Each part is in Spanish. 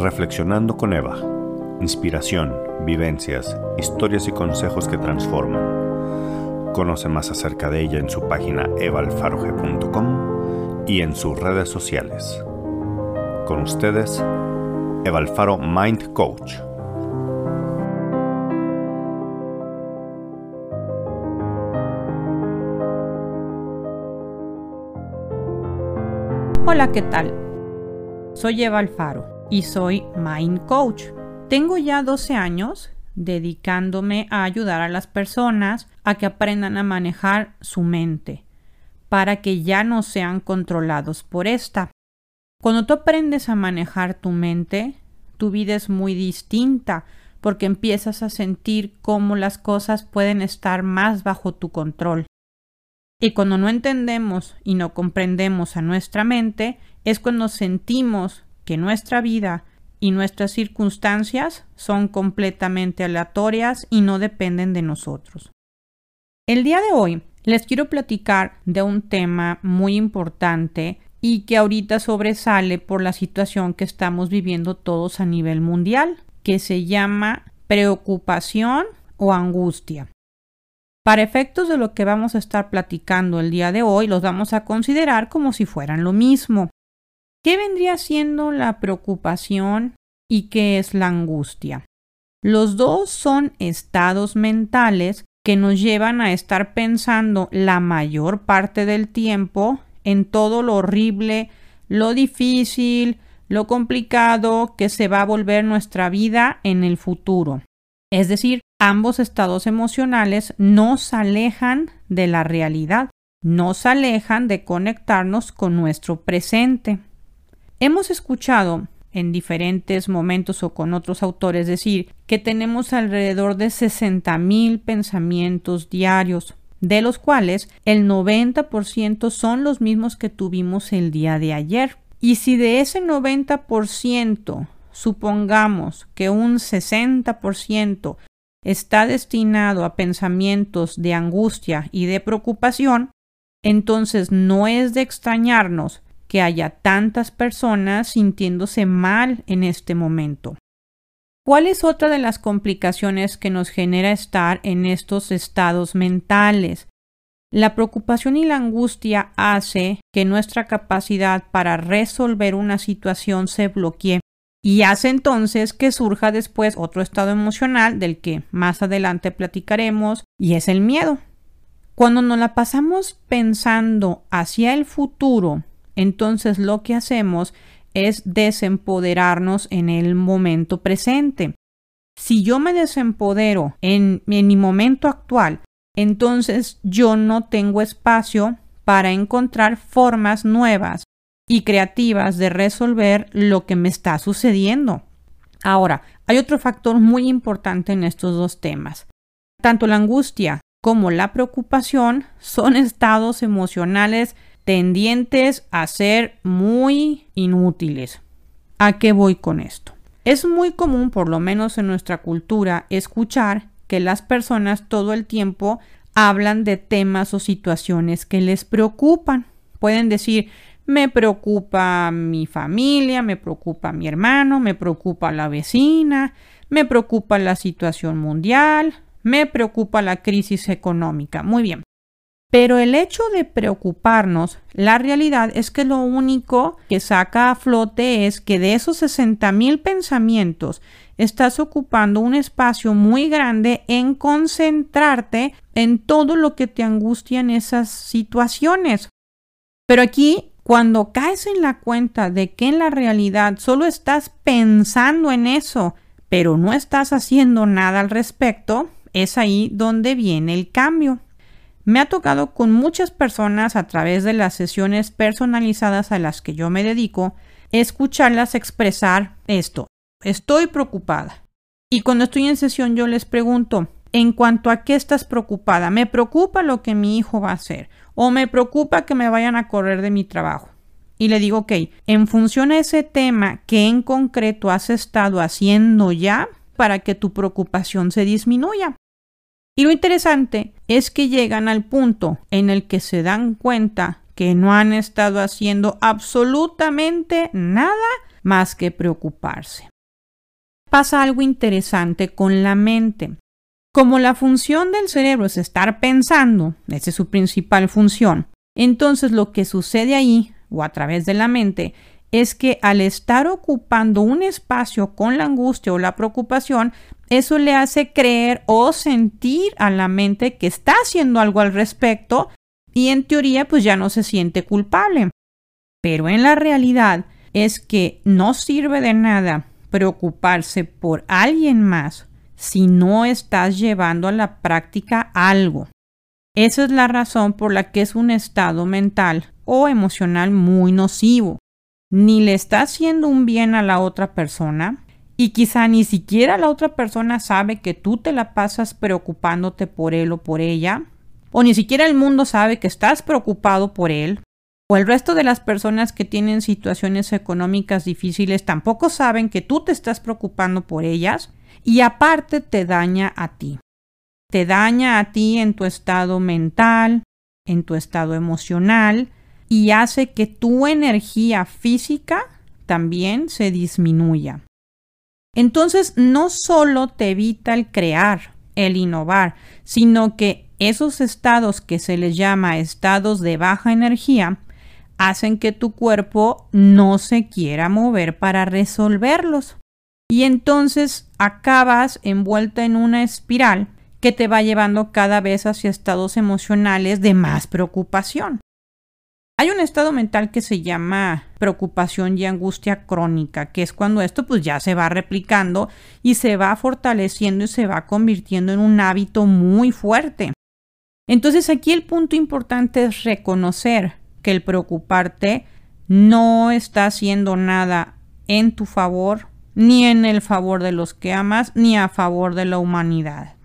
Reflexionando con Eva. Inspiración, vivencias, historias y consejos que transforman. Conoce más acerca de ella en su página evalfaroge.com y en sus redes sociales. Con ustedes, Eva Alfaro Mind Coach. Hola, ¿qué tal? Soy Eva Alfaro y soy Mind Coach. Tengo ya 12 años dedicándome a ayudar a las personas a que aprendan a manejar su mente para que ya no sean controlados por esta. Cuando tú aprendes a manejar tu mente, tu vida es muy distinta porque empiezas a sentir cómo las cosas pueden estar más bajo tu control. Y cuando no entendemos y no comprendemos a nuestra mente, es cuando sentimos que nuestra vida y nuestras circunstancias son completamente aleatorias y no dependen de nosotros. El día de hoy les quiero platicar de un tema muy importante y que ahorita sobresale por la situación que estamos viviendo todos a nivel mundial, que se llama preocupación o angustia. Para efectos de lo que vamos a estar platicando el día de hoy, los vamos a considerar como si fueran lo mismo. ¿Qué vendría siendo la preocupación y qué es la angustia? Los dos son estados mentales que nos llevan a estar pensando la mayor parte del tiempo en todo lo horrible, lo difícil, lo complicado que se va a volver nuestra vida en el futuro. Es decir, ambos estados emocionales nos alejan de la realidad, nos alejan de conectarnos con nuestro presente. Hemos escuchado en diferentes momentos o con otros autores decir que tenemos alrededor de 60.000 pensamientos diarios, de los cuales el 90% son los mismos que tuvimos el día de ayer. Y si de ese 90% supongamos que un 60% está destinado a pensamientos de angustia y de preocupación, entonces no es de extrañarnos que haya tantas personas sintiéndose mal en este momento. ¿Cuál es otra de las complicaciones que nos genera estar en estos estados mentales? La preocupación y la angustia hace que nuestra capacidad para resolver una situación se bloquee y hace entonces que surja después otro estado emocional del que más adelante platicaremos y es el miedo. Cuando nos la pasamos pensando hacia el futuro entonces lo que hacemos es desempoderarnos en el momento presente. Si yo me desempodero en, en, mi momento actual, entonces yo no tengo espacio para encontrar formas nuevas y creativas de resolver lo que me está sucediendo. Ahora, hay otro factor muy importante en estos dos temas. Tanto la angustia como la preocupación son estados emocionales tendientes a ser muy inútiles. ¿A qué voy con esto? Es muy común, por lo menos en nuestra cultura, escuchar que las personas todo el tiempo hablan de temas o situaciones que les preocupan. Pueden decir, me preocupa mi familia, me preocupa mi hermano, me preocupa la vecina, me preocupa la situación mundial, me preocupa la crisis económica. Muy bien. Pero el hecho de preocuparnos, la realidad es que lo único que saca a flote es que de esos 60 mil pensamientos estás ocupando un espacio muy grande en concentrarte en todo lo que te angustia en esas situaciones. Pero aquí, cuando caes en la cuenta de que en la realidad solo estás pensando en eso, pero no estás haciendo nada al respecto, es ahí donde viene el cambio. Me ha tocado con muchas personas a través de las sesiones personalizadas a las que yo me dedico, escucharlas expresar esto. Estoy preocupada. Y cuando estoy en sesión yo les pregunto, en cuanto a qué estás preocupada, me preocupa lo que mi hijo va a hacer o me preocupa que me vayan a correr de mi trabajo. Y le digo, ok, en función a ese tema, ¿qué en concreto has estado haciendo ya para que tu preocupación se disminuya? Y lo interesante es que llegan al punto en el que se dan cuenta que no han estado haciendo absolutamente nada más que preocuparse. Pasa algo interesante con la mente. Como la función del cerebro es estar pensando, esa es su principal función, entonces lo que sucede ahí o a través de la mente es que al estar ocupando un espacio con la angustia o la preocupación, eso le hace creer o sentir a la mente que está haciendo algo al respecto y en teoría pues ya no se siente culpable. Pero en la realidad es que no sirve de nada preocuparse por alguien más si no estás llevando a la práctica algo. Esa es la razón por la que es un estado mental o emocional muy nocivo. Ni le está haciendo un bien a la otra persona y quizá ni siquiera la otra persona sabe que tú te la pasas preocupándote por él o por ella, o ni siquiera el mundo sabe que estás preocupado por él, o el resto de las personas que tienen situaciones económicas difíciles tampoco saben que tú te estás preocupando por ellas y aparte te daña a ti. Te daña a ti en tu estado mental, en tu estado emocional y hace que tu energía física también se disminuya. Entonces no solo te evita el crear, el innovar, sino que esos estados que se les llama estados de baja energía hacen que tu cuerpo no se quiera mover para resolverlos. Y entonces acabas envuelta en una espiral que te va llevando cada vez hacia estados emocionales de más preocupación. Hay un estado mental que se llama preocupación y angustia crónica, que es cuando esto pues ya se va replicando y se va fortaleciendo y se va convirtiendo en un hábito muy fuerte. Entonces aquí el punto importante es reconocer que el preocuparte no está haciendo nada en tu favor, ni en el favor de los que amas, ni a favor de la humanidad.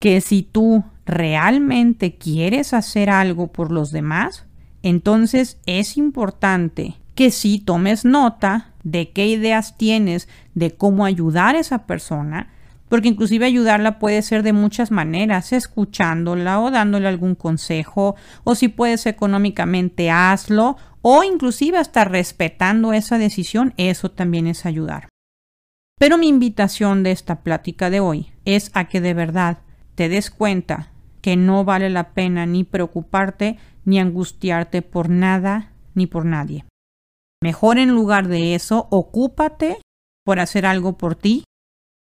Que si tú realmente quieres hacer algo por los demás, entonces es importante que sí tomes nota de qué ideas tienes de cómo ayudar a esa persona porque inclusive ayudarla puede ser de muchas maneras, escuchándola o dándole algún consejo, o si puedes económicamente, hazlo, o inclusive hasta respetando esa decisión, eso también es ayudar. Pero mi invitación de esta plática de hoy es a que de verdad te des cuenta que no vale la pena ni preocuparte ni angustiarte por nada ni por nadie. Mejor en lugar de eso, ocúpate por hacer algo por ti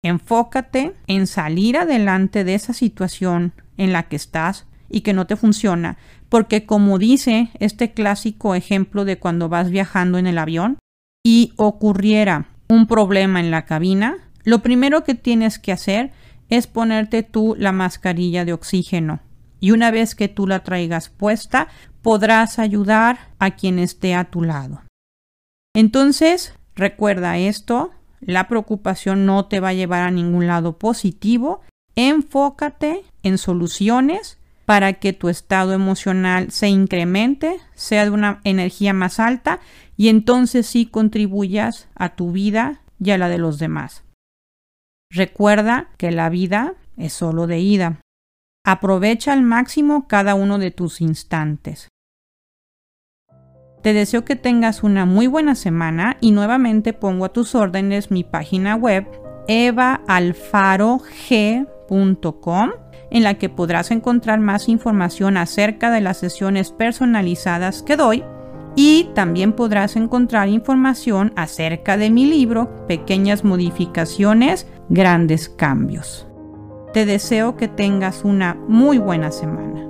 Enfócate en salir adelante de esa situación en la que estás y que no te funciona, porque como dice este clásico ejemplo de cuando vas viajando en el avión y ocurriera un problema en la cabina, lo primero que tienes que hacer es ponerte tú la mascarilla de oxígeno. Y una vez que tú la traigas puesta, podrás ayudar a quien esté a tu lado. Entonces, recuerda esto, la preocupación no te va a llevar a ningún lado positivo. Enfócate en soluciones para que tu estado emocional se incremente, sea de una energía más alta y entonces sí contribuyas a tu vida y a la de los demás. Recuerda que la vida es solo de ida. Aprovecha al máximo cada uno de tus instantes. Te deseo que tengas una muy buena semana y nuevamente pongo a tus órdenes mi página web evaalfarog.com en la que podrás encontrar más información acerca de las sesiones personalizadas que doy y también podrás encontrar información acerca de mi libro Pequeñas modificaciones, grandes cambios. Te deseo que tengas una muy buena semana.